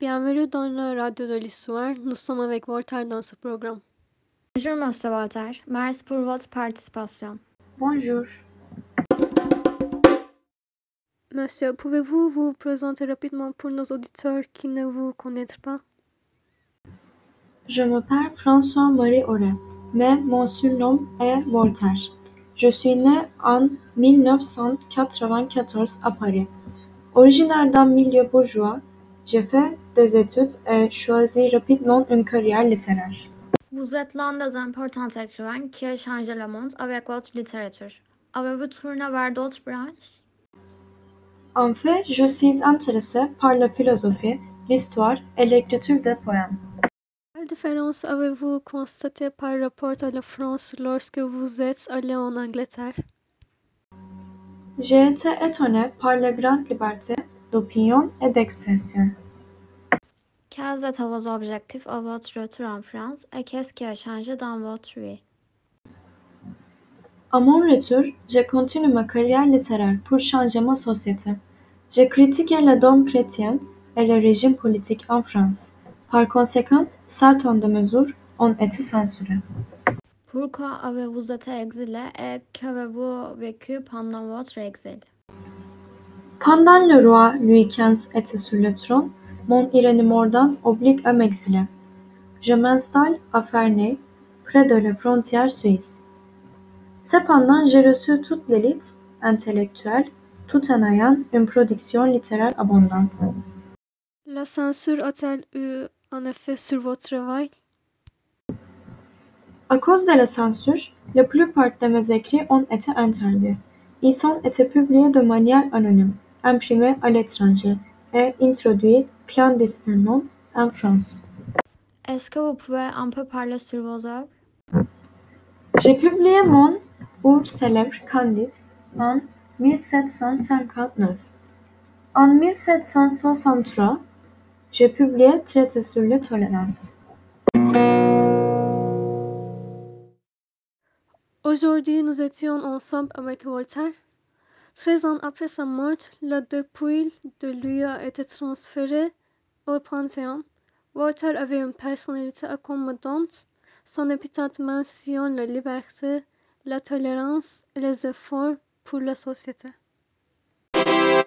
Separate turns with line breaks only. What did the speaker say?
Bienvenue dans la radio de l'histoire. Nous sommes avec Voltaire dans ce programme.
Bonjour, Monsieur Voltaire. Merci pour votre participation.
Bonjour.
Monsieur, pouvez-vous vous présenter rapidement pour nos auditeurs qui ne vous connaissent pas?
Je m'appelle François-Marie Auret, mais mon surnom est Voltaire. Je suis né en 1994 à Paris. Originaire d'un milieu bourgeois, j'ai fait des études et choisi rapidement une carrière littéraire.
Vous êtes l'un des importants écrivains qui a changé le monde avec votre littérature. Avez-vous tourné vers d'autres branches?
En fait, je suis intéressé par la philosophie, l'histoire et l'écriture des poèmes.
Quelle différence avez-vous constatée par rapport à la France lorsque vous êtes allé en Angleterre?
J'ai été étonné par la grande liberté d'opinion et d'expression.
Quels étaient vos objectifs à votre retour en France et qu'est-ce qui a changé dans votre vie?
À mon retour, j'ai continué ma carrière littéraire pour changer ma société. J'ai critiqué le dogme chrétien et le régime politique en France. Par conséquent, certaines de mesures ont été censurées.
Pourquoi avez-vous été exilé et qu'avez-vous vécu pendant votre exil?
Pendant le roi Louis XV était sur le trône, mon ironie mordante oblige à m'exiler. Je m'installe à Ferney, près de la frontière suisse. Cependant, j'ai reçu toute l'élite intellectuelle tout en ayant une production littéraire abondante.
La censure a-t-elle eu un effet sur votre travail?
À cause de la censure, la plupart de mes écrits ont été interdits. Ils ont été publiés de manière anonyme, imprimés à l'étranger et introduits clandestinement en France.
Est-ce que vous pouvez un peu parler sur vos œuvres?
J'ai publié mon œuvre célèbre Candide en 1759. En 1763, j'ai publié Traité sur la tolérance.
Aujourd'hui, nous étions ensemble avec Voltaire. Treize ans après sa mort, la dépouille de lui a été transférée au Panthéon. Voltaire avait une personnalité accommodante. Son épitaphe mentionne la liberté, la tolérance et les efforts pour la société.